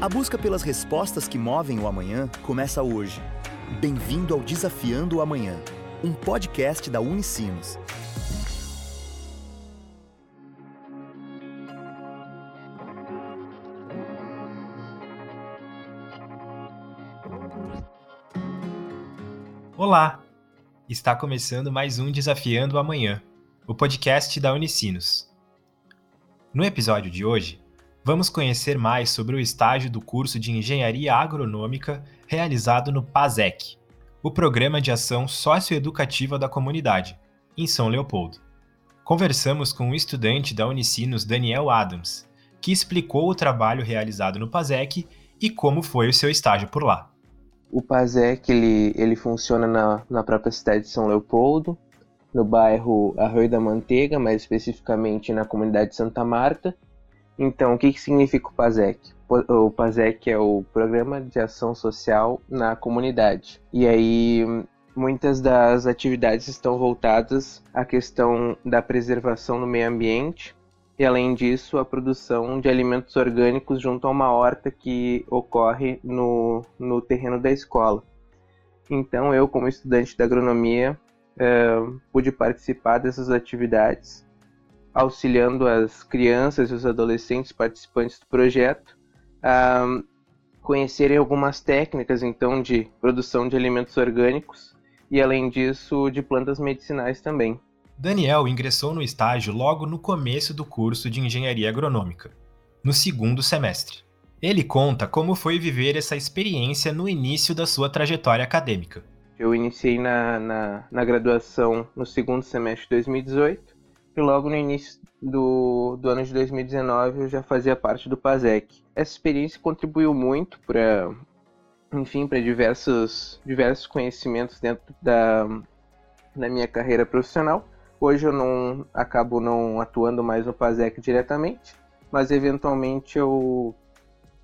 A busca pelas respostas que movem o amanhã começa hoje. Bem-vindo ao Desafiando o Amanhã, um podcast da Unicinos. Olá! Está começando mais um Desafiando o Amanhã, o podcast da Unicinos. No episódio de hoje, vamos conhecer mais sobre o estágio do curso de Engenharia Agronômica realizado no PASEC, o Programa de Ação Socioeducativa da Comunidade, em São Leopoldo. Conversamos com o estudante da Unicinos Daniel Adams, que explicou o trabalho realizado no PASEC e como foi o seu estágio por lá. O PASEC ele, ele funciona na, na própria cidade de São Leopoldo, no bairro Arroio da Manteiga, mais especificamente na comunidade de Santa Marta, então, o que, que significa o PASEC? O PASEC é o Programa de Ação Social na Comunidade. E aí, muitas das atividades estão voltadas à questão da preservação do meio ambiente e, além disso, a produção de alimentos orgânicos junto a uma horta que ocorre no, no terreno da escola. Então, eu, como estudante da agronomia, eh, pude participar dessas atividades auxiliando as crianças e os adolescentes participantes do projeto a conhecerem algumas técnicas então de produção de alimentos orgânicos e além disso de plantas medicinais também. Daniel ingressou no estágio logo no começo do curso de engenharia agronômica, no segundo semestre. Ele conta como foi viver essa experiência no início da sua trajetória acadêmica. Eu iniciei na, na, na graduação no segundo semestre de 2018 e logo no início do, do ano de 2019 eu já fazia parte do PASEC. Essa experiência contribuiu muito para, enfim, para diversos, diversos conhecimentos dentro da, da minha carreira profissional. Hoje eu não acabo não atuando mais no PASEC diretamente, mas eventualmente eu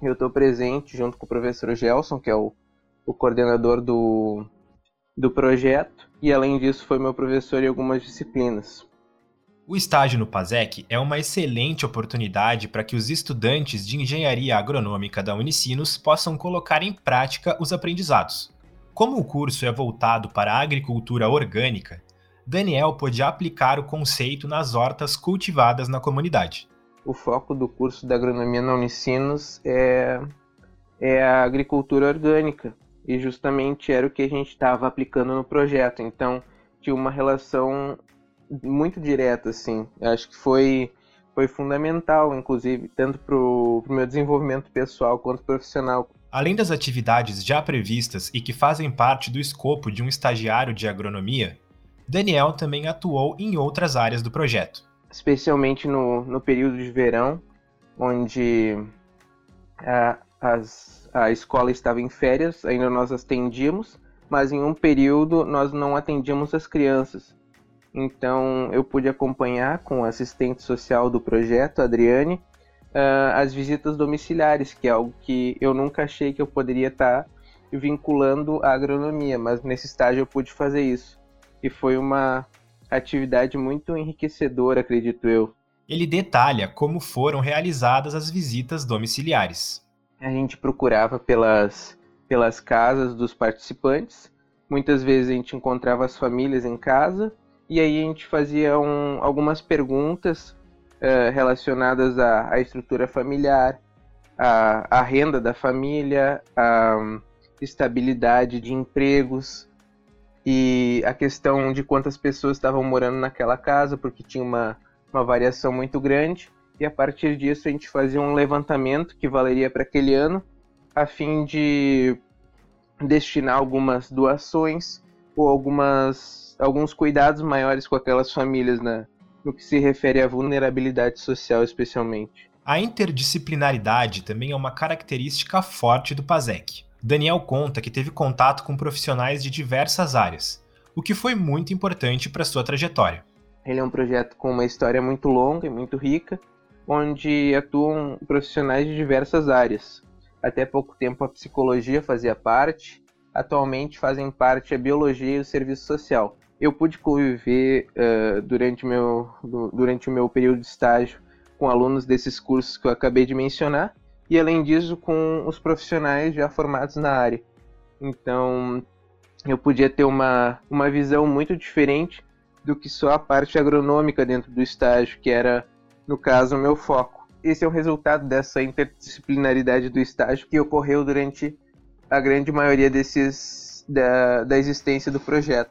eu estou presente junto com o professor Gelson, que é o, o coordenador do, do projeto, e além disso foi meu professor em algumas disciplinas. O estágio no PASEC é uma excelente oportunidade para que os estudantes de engenharia agronômica da Unicinos possam colocar em prática os aprendizados. Como o curso é voltado para a agricultura orgânica, Daniel pôde aplicar o conceito nas hortas cultivadas na comunidade. O foco do curso da agronomia na Unicinos é, é a agricultura orgânica, e justamente era o que a gente estava aplicando no projeto. Então, tinha uma relação muito direta, assim. Eu acho que foi, foi fundamental, inclusive, tanto para o meu desenvolvimento pessoal quanto profissional. Além das atividades já previstas e que fazem parte do escopo de um estagiário de agronomia, Daniel também atuou em outras áreas do projeto. Especialmente no, no período de verão, onde a, as, a escola estava em férias, ainda nós atendíamos, mas em um período nós não atendíamos as crianças. Então eu pude acompanhar com a assistente social do projeto, Adriane, uh, as visitas domiciliares, que é algo que eu nunca achei que eu poderia estar tá vinculando à agronomia, mas nesse estágio eu pude fazer isso. E foi uma atividade muito enriquecedora, acredito eu. Ele detalha como foram realizadas as visitas domiciliares. A gente procurava pelas, pelas casas dos participantes. Muitas vezes a gente encontrava as famílias em casa e aí a gente fazia um, algumas perguntas uh, relacionadas à, à, estrutura familiar, à, à, renda da família, à um, estabilidade de empregos e a questão de quantas pessoas estavam morando naquela casa, porque tinha uma, uma variação muito grande. E a partir disso a gente fazia um levantamento que valeria para aquele ano, a fim de destinar algumas doações ou algumas alguns cuidados maiores com aquelas famílias né, no que se refere à vulnerabilidade social, especialmente. A interdisciplinaridade também é uma característica forte do PASEC. Daniel conta que teve contato com profissionais de diversas áreas, o que foi muito importante para sua trajetória. Ele é um projeto com uma história muito longa e muito rica, onde atuam profissionais de diversas áreas. Até pouco tempo a psicologia fazia parte, atualmente fazem parte a biologia e o serviço social eu pude conviver uh, durante, meu, durante o meu período de estágio com alunos desses cursos que eu acabei de mencionar e além disso com os profissionais já formados na área. Então eu podia ter uma, uma visão muito diferente do que só a parte agronômica dentro do estágio, que era, no caso, o meu foco. Esse é o resultado dessa interdisciplinaridade do estágio que ocorreu durante a grande maioria desses da, da existência do projeto.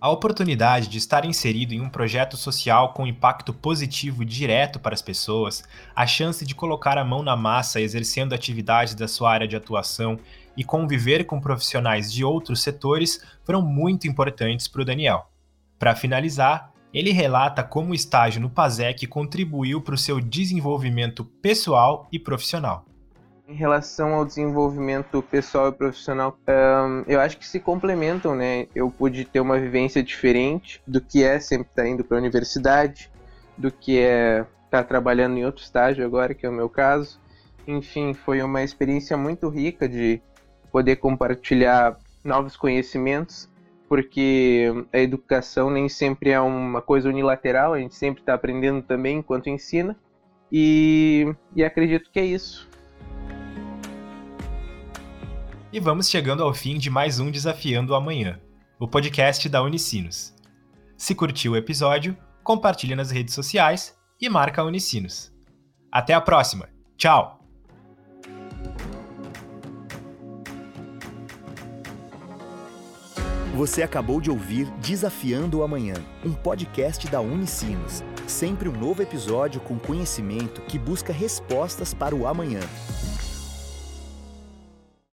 A oportunidade de estar inserido em um projeto social com impacto positivo direto para as pessoas, a chance de colocar a mão na massa exercendo atividades da sua área de atuação e conviver com profissionais de outros setores foram muito importantes para o Daniel. Para finalizar, ele relata como o estágio no PASEC contribuiu para o seu desenvolvimento pessoal e profissional. Em relação ao desenvolvimento pessoal e profissional, um, eu acho que se complementam, né? Eu pude ter uma vivência diferente do que é sempre estar indo para a universidade, do que é estar trabalhando em outro estágio agora, que é o meu caso. Enfim, foi uma experiência muito rica de poder compartilhar novos conhecimentos, porque a educação nem sempre é uma coisa unilateral, a gente sempre está aprendendo também enquanto ensina. E, e acredito que é isso. E vamos chegando ao fim de mais um Desafiando o Amanhã, o podcast da Unicinos. Se curtiu o episódio, compartilhe nas redes sociais e marca a Unicinos. Até a próxima. Tchau! Você acabou de ouvir Desafiando o Amanhã, um podcast da Unicinos. Sempre um novo episódio com conhecimento que busca respostas para o amanhã.